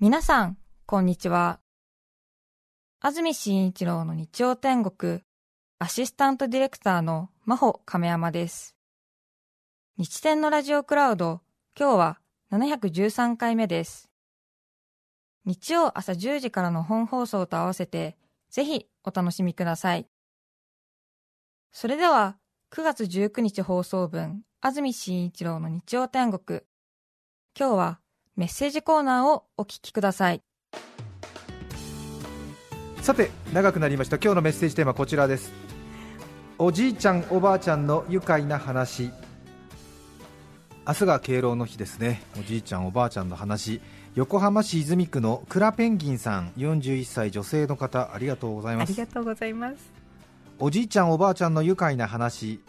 皆さん、こんにちは。安住紳一郎の日曜天国、アシスタントディレクターの真帆亀山です。日天のラジオクラウド、今日は713回目です。日曜朝10時からの本放送と合わせて、ぜひお楽しみください。それでは、9月19日放送分、安住紳一郎の日曜天国。今日はメッセージコーナーをお聞きください。さて長くなりました。今日のメッセージテーマはこちらです。おじいちゃんおばあちゃんの愉快な話。明日が敬老の日ですね。おじいちゃんおばあちゃんの話。横浜市泉区のクラペンギンさん。41歳女性の方。ありがとうございます。ありがとうございます。おじいちゃんおばあちゃんの愉快な話。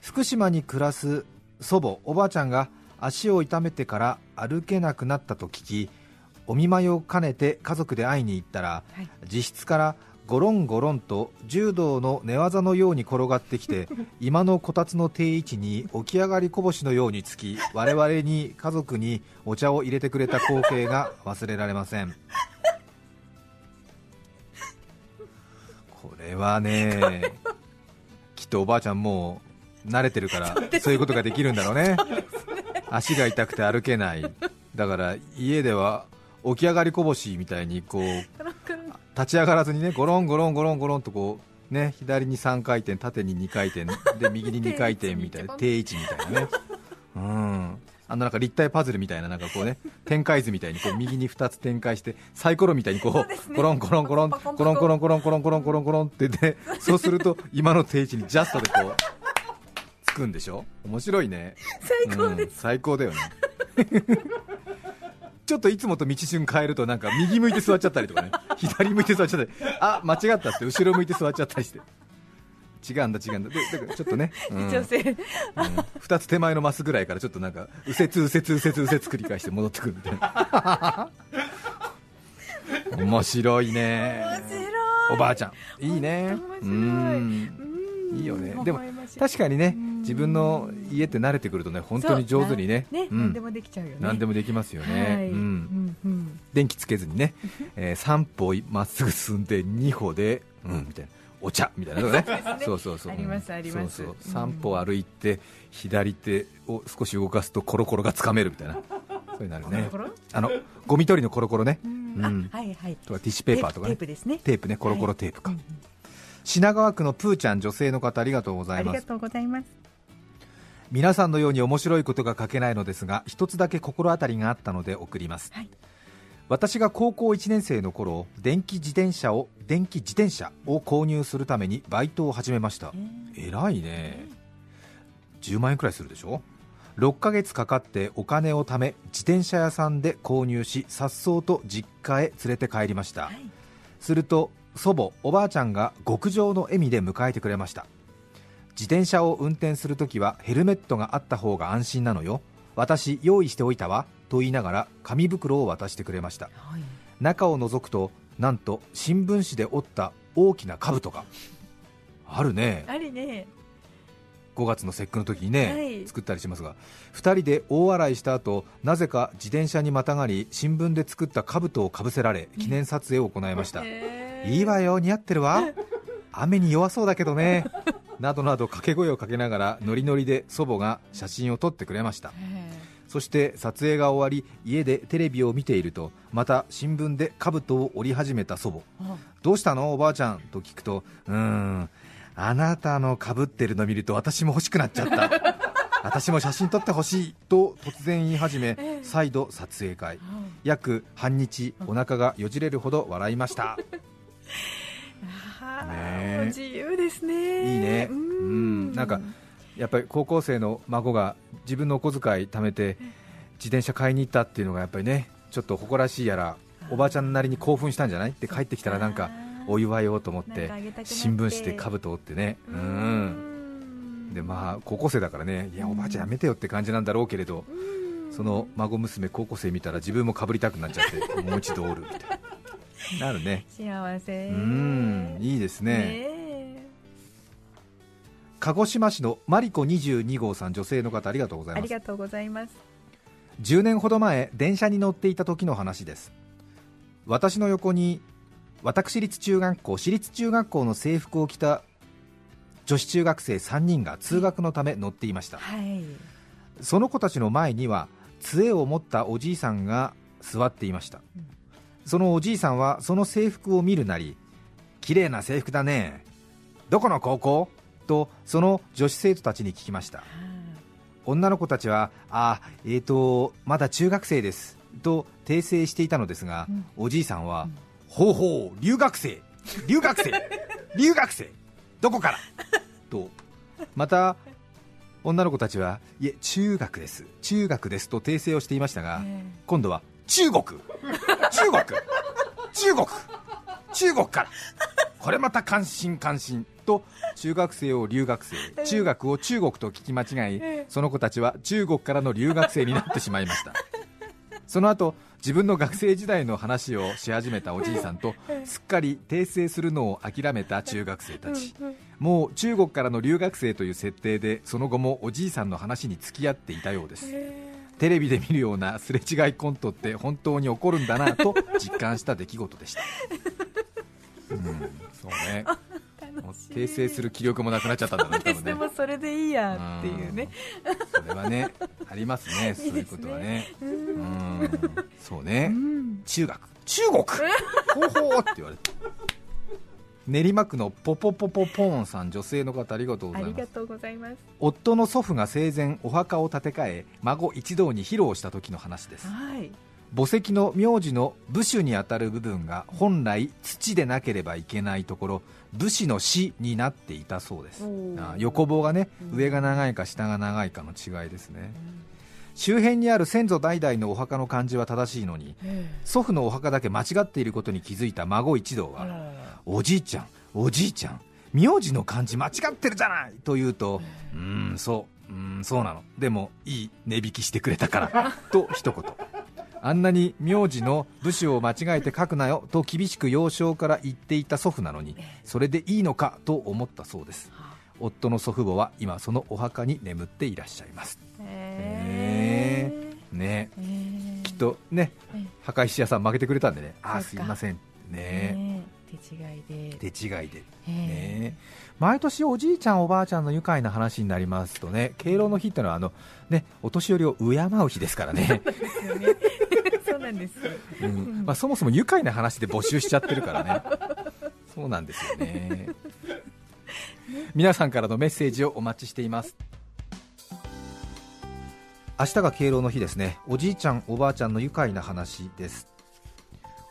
福島に暮らす祖母おばあちゃんが足を痛めてから歩けなくなったと聞きお見舞いを兼ねて家族で会いに行ったら、はい。自室からゴロンゴロンと柔道の寝技のように転がってきて 今のこたつの定位置に起き上がりこぼしのようにつき我々に家族にお茶を入れてくれた光景が忘れられません。これはねきっとおばあちゃんもう慣れてるからそういうことができるんだろうね足が痛くて歩けない。だから家では起き上がりこぼしみたいにこう立ち上がらずにねゴロンゴロンゴロンゴロンとこうね左に3回転縦に2回転で右に2回転みたいな 定位置みたいなね。うん。あのなんか立体パズルみたいななんかこうね展開図みたいにこう右に2つ展開してサイコロみたいにこうゴロンゴロンゴロンゴロンゴロン。ゴロンゴロンゴロンゴロンゴロンゴロンってでそうすると今の定位置にジャストでこうつくんでしょ？面白いね。最高です。うん最高だよね。ちょっといつもと道順変えるとなんか右向いて座っちゃったりとかね。左向いて座っちゃったり。あ間違ったって後ろ向いて座っちゃったりして。違うんだ違うんだ。でだからちょっとね、うん。女性。うん、2つ手前のマスぐらいからちょっとなんか右折右折右折右折繰り返して戻ってくるみたいな。面白いね。面白い。おばあちゃん。いいね。面白いいいよね。微でも確かにねうん。自分の家って慣れてくるとね本当に上手にねね、うん。何でもできちゃうよね。何でもできますよね。電気つけずにね、えー3歩まっすぐ進んで2歩で、うん、みたいな。お茶みたいなのね。そうそうそうありますあります。そうう。ん。そう3歩歩いて左手を少し動かすとコロコロがつかめるみたいな。そういうのあるね。あのゴミ取りのコロコロね。はいはい。とかティッシュペーパーとかね。テープですね。テープねコロコロテープか、品川区のプーちゃん女性の方ありがとうございます。ありがとうございます。皆さんのように面白いことが書けないのですが一つだけ心当たりがあったので送ります、はい。私が高校1年生の頃電気自転車を電気自転車を購入するためにバイトを始めました。えー。偉いね。10万円くらいするでしょ？6ヶ月かかってお金を貯め自転車屋さんで購入し颯爽と実家へ連れて帰りました、はい。すると祖母おばあちゃんが極上の笑みで迎えてくれました。自転車を運転するときはヘルメットがあった方が安心なのよ。私用意しておいたわと言いながら紙袋を渡してくれました。はい。中を覗くとなんと新聞紙で折った大きな兜が。あるね。ありね。5月の節句の時にね、はい。作ったりしますが2人で大洗いした後なぜか自転車にまたがり新聞で作った兜をかぶせられ記念撮影を行いました、へーいいわよ似合ってるわ。雨に弱そうだけどね。などなど掛け声をかけながらノリノリで祖母が写真を撮ってくれました。へそして撮影が終わり家でテレビを見ているとまた新聞で兜を折り始めた祖母。どうしたのおばあちゃんと聞くとうーんあなたのかぶってるの見ると私も欲しくなっちゃった。私も写真撮ってほしいと突然言い始め再度撮影会。約半日お腹がよじれるほど笑いました。あね。自由ですね。いいね。ううん。なんかやっぱり高校生の孫が自分のお小遣い貯めて自転車買いに行ったっていうのがやっぱりねちょっと誇らしいやらおばあちゃんなりに興奮したんじゃない？って帰ってきたらなんかお祝いをと思って新聞紙で兜を折ってね。ううん。んでまあ高校生だからねいやおばあちゃんやめてよって感じなんだろうけれどその孫娘高校生見たら自分もかぶりたくなっちゃってもう一度折るみたいな なるね。幸せ。うんいいですね。ね鹿児島市のマリコ22号さん女性の方ありがとうございます。ありがとうございます。10年ほど前電車に乗っていた時の話です。私の横に私立中学校私立中学校の制服を着た女子中学生3人が通学のため乗っていました。はい。その子たちの前には杖を持ったおじいさんが座っていました、うんそのおじいさんはその制服を見るなり綺麗な制服だねどこの高校？とその女子生徒たちに聞きました。女の子たちはあえーとまだ中学生ですと訂正していたのですが、うん。おじいさんは、うん。ほうほう留学生留学生 留学生どこから？と。また女の子たちはいえ中学です中学ですと訂正をしていましたが、え。今度は中国。中国。中国。中国か。らこれまた関心関心と中学生を留学生中学を中国と聞き間違いえその子たちは中国からの留学生になってしまいました。その後自分の学生時代の話をし始めたおじいさんとすっかり訂正するのを諦めた中学生たち。もう中国からの留学生という設定でその後もおじいさんの話に付き合っていたようです。えテレビで見るようなすれ違いコントって本当に起こるんだなと実感した出来事でした、うん、そうね。訂正する気力もなくなっちゃったんだね多分ね。でもそれでいいやっていうね。うん。それはねありますね そういうことはね。ううん。んそううねん。中学。中国。ほうほうって言われて練馬区のポポポポポーンさん女性の方ありがとうごあざいます。りがとうございます。夫の祖父が生前お墓を建て替え孫一同に披露した時の話です。はい。墓石の名字の部首にあたる部分が本来土でなければいけないところ武士の死になっていたそうです。横棒がねうん。上が長いか下が長いかの違いですね周辺にある先祖代々のお墓の漢字は正しいのにえ祖父のお墓だけ間違っていることに気づいた孫一同はおじいちゃんおじいちゃん名字の漢字間違ってるじゃないと言うとうーんそううーんそうなの。でもいい値引きしてくれたから と一言。あんなに名字の部首を間違えて書くなよと厳しく幼少から言っていた祖父なのにそれでいいのかと思ったそうです。夫の祖父母は今そのお墓に眠っていらっしゃいます。ええね。ええきっとねええ墓石屋さん負けてくれたんでね。あすいません。ね。ね手違いで。手違いで。えね。毎年おじいちゃんおばあちゃんの愉快な話になりますとね敬老の日ってのはあのねお年寄りを敬う日ですからね。そう なんです。うん。まあ、そもそも愉快な話で募集しちゃってるからね。そうなんですよね。皆さんからのメッセージをお待ちしています明日が敬老の日ですね。おじいちゃんおばあちゃんの愉快な話です。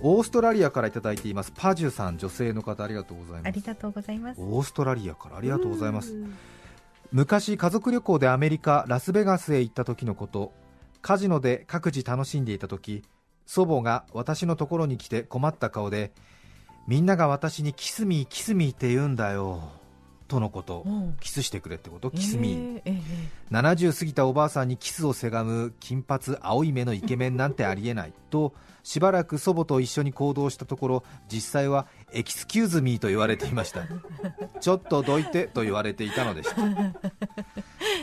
オーストラリアからいただいています。パジュさん女性の方ありがとうございます。ありがとうございます。オーストラリアから。ありがとうございます。うん。昔家族旅行でアメリカラスベガスへ行った時のこと。カジノで各自楽しんでいた時祖母が私のところに来て困った顔でみんなが私にキスミーキスミーって言うんだよとのことうん。キスしてくれってこと？キスミー、ええええ70過ぎたおばあさんにキスをせがむ金髪青い目のイケメンなんてありえない。としばらく祖母と一緒に行動したところ実際はエキスキューズミーと言われていました。ちょっとどいてと言われていたのでした。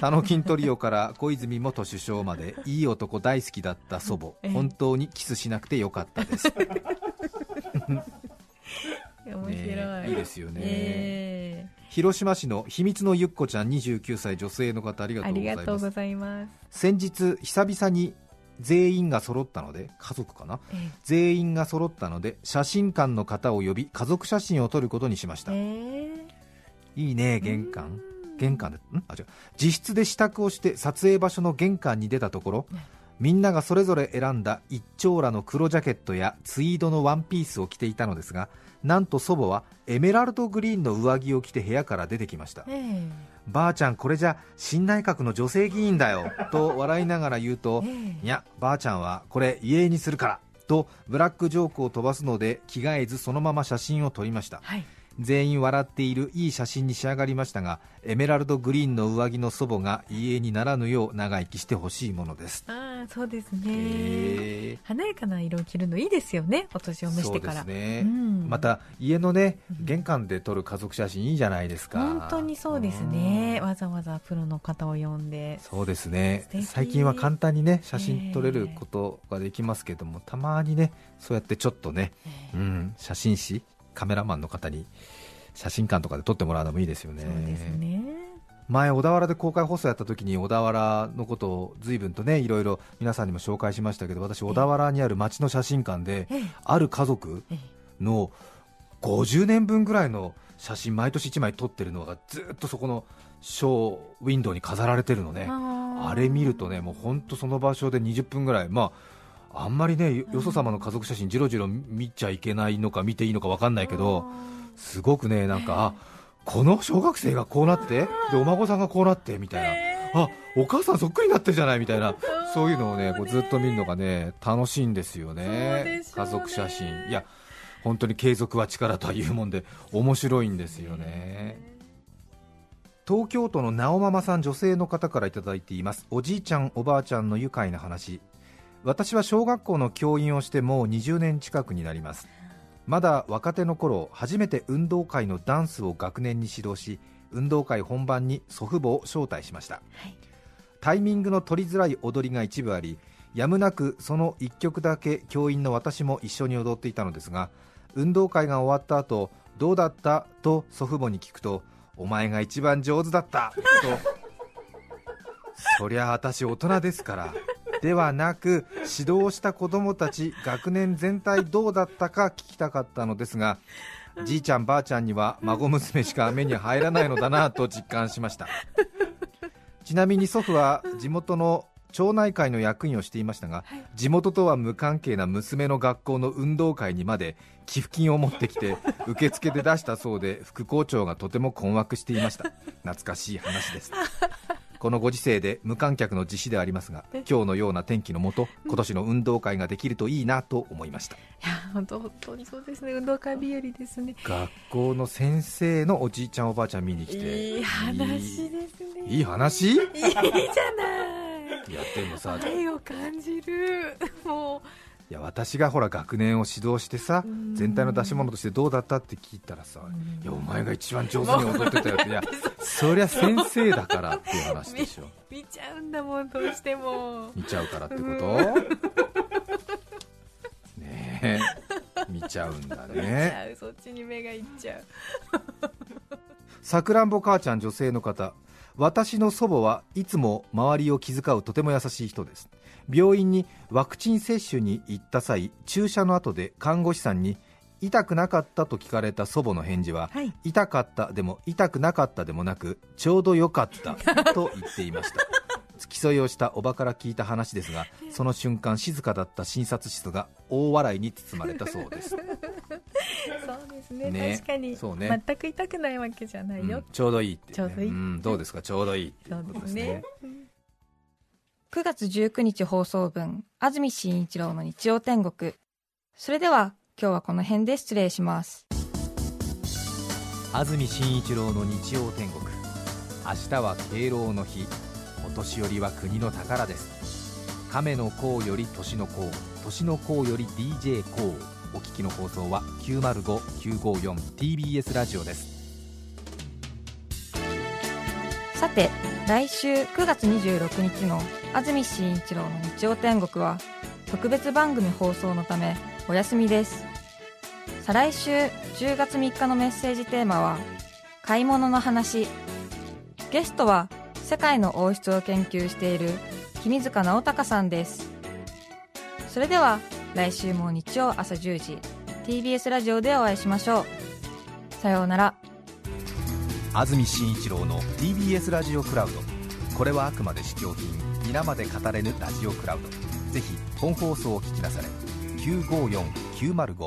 タノキントリオから小泉元首相までいい男大好きだった祖母ええ本当にキスしなくてよかったです、面白い、ねいいですよね、え広島市の秘密のゆっこちゃん29歳女性の方ありがとうございます。先日久々に全員が揃ったので家族かな？え全員が揃ったので写真館の方を呼び家族写真を撮ることにしました、ええ。いいね玄関。玄関でん？あ違う。自室で支度をして撮影場所の玄関に出たところねみんながそれぞれ選んだ一丁羅の黒ジャケットやツイードのワンピースを着ていたのですがなんと祖母はエメラルドグリーンの上着を着て部屋から出てきました。えばあちゃんこれじゃ新内閣の女性議員だよ と笑いながら言うとええ。いやばあちゃんはこれ家にするからとブラックジョークを飛ばすので着替えずそのまま写真を撮りましたはい全員笑っているいい写真に仕上がりましたがエメラルドグリーンの上着の祖母が遺影にならぬよう長生きしてほしいものです。ああそうですね、華やかな色を着るのいいですよねお年を召してから。そうですね、うん。また家のねうん玄関で撮る家族写真いいじゃないですか。本当にそうですね。わざわざプロの方を呼んで。そうですね。最近は簡単にね写真撮れることができますけども、たまにねそうやってちょっとね、えーうん、写真誌カメラマンの方に写真館とかで撮ってもらうのもいいですよね。ね。前小田原で公開放送やった時に小田原のことを随分とねいろいろ皆さんにも紹介しましたけど私小田原にある町の写真館でええ。ある家族ええの50年分ぐらいの写真毎年1枚撮ってるのがずっとそこのショーウィンドウに飾られてるのね。あれ見るとねもう本当その場所で20分ぐらいまああんまりねよよそ様の家族写真じろじろ見ちゃいけないのか見ていいのか分かんないけどすごくねなんかあこの小学生がこうなってでお孫さんがこうなってみたいな。えあお母さんそっくりになってるじゃないみたいな。そういうのをねこうね。ずっと見るのがね楽しいんですよね。家族写真。いや本当に継続は力というもんで面白いんですよね。東京都の直ママさん女性の方からいただいています。おじいちゃんおばあちゃんの愉快な話私は小学校の教員をしてもう20年近くになります。まだ若手の頃初めて運動会のダンスを学年に指導し運動会本番に祖父母を招待しました、はい。タイミングの取りづらい踊りが一部ありやむなくその1曲だけ教員の私も一緒に踊っていたのですが運動会が終わった後どうだったと祖父母に聞くとお前が一番上手だったと。そりゃ私大人ですからではなく指導した子供たち学年全体どうだったか聞きたかったのですがじいちゃんばあちゃんには孫娘しか目に入らないのだなと実感しました。ちなみに祖父は地元の町内会の役員をしていましたが、地元とは無関係な娘の学校の運動会にまで寄付金を持ってきて受付で出したそうで副校長がとても困惑していました。懐かしい話です。このご時世で無観客の実施でありますが今日のような天気のもと今年の運動会ができるといいなと思いました。いや本当本当にそうですね。運動会日和ですね。学校の先生のおじいちゃんおばあちゃん見に来て。いい話ですね。いい話？いいじゃない。いやでもさ愛を感じる。もいや私がほら学年を指導してさうん。全体の出し物としてどうだったって聞いたらさん。いやお前が一番上手に踊ってたよって。いや そりゃ先生だからっていう話でしょ。う見ちゃうんだもんどうしても。見ちゃうからってこと？ねえ。見ちゃうんだ見ちねゃう。そっちに目がいっちゃう。さくらんぼ母ちゃん女性の方私の祖母はいつも周りを気遣うとても優しい人です。病院にワクチン接種に行った際注射の後で看護師さんに痛くなかったと聞かれた祖母の返事は、はい。痛かったでも痛くなかったでもなくちょうどよかったと言っていました付き添いをしたおばから聞いた話ですが その瞬間静かだった診察室が大笑いに包まれたそうです、そうですね。ね。確かに。そうね。全く痛くないわけじゃないよ、うんちょうどいいって、ね、ちょうどいい。んどうですか？ちょうどいいっていそうことですね。9月19日放送分安住紳一郎の日曜天国。それでは今日はこの辺で失礼します。安住紳一郎の日曜天国。明日は敬老の日お年寄りは国の宝です。亀の甲より年の甲年の甲より DJ 甲。お聞きの放送は 905954TBS ラジオです。さて来週9月26日の安住紳一郎の日曜天国は特別番組放送のためお休みです。再来週10月3日のメッセージテーマは買い物の話。ゲストは世界の王室を研究している君塚直隆さんです。それでは来週も日曜朝10時 TBS ラジオでお会いしましょう。さようなら。安住紳一郎の TBS ラジオクラウド。これはあくまで試供品皆まで語れぬラジオクラウド。ぜひ本放送を聞きなされ954905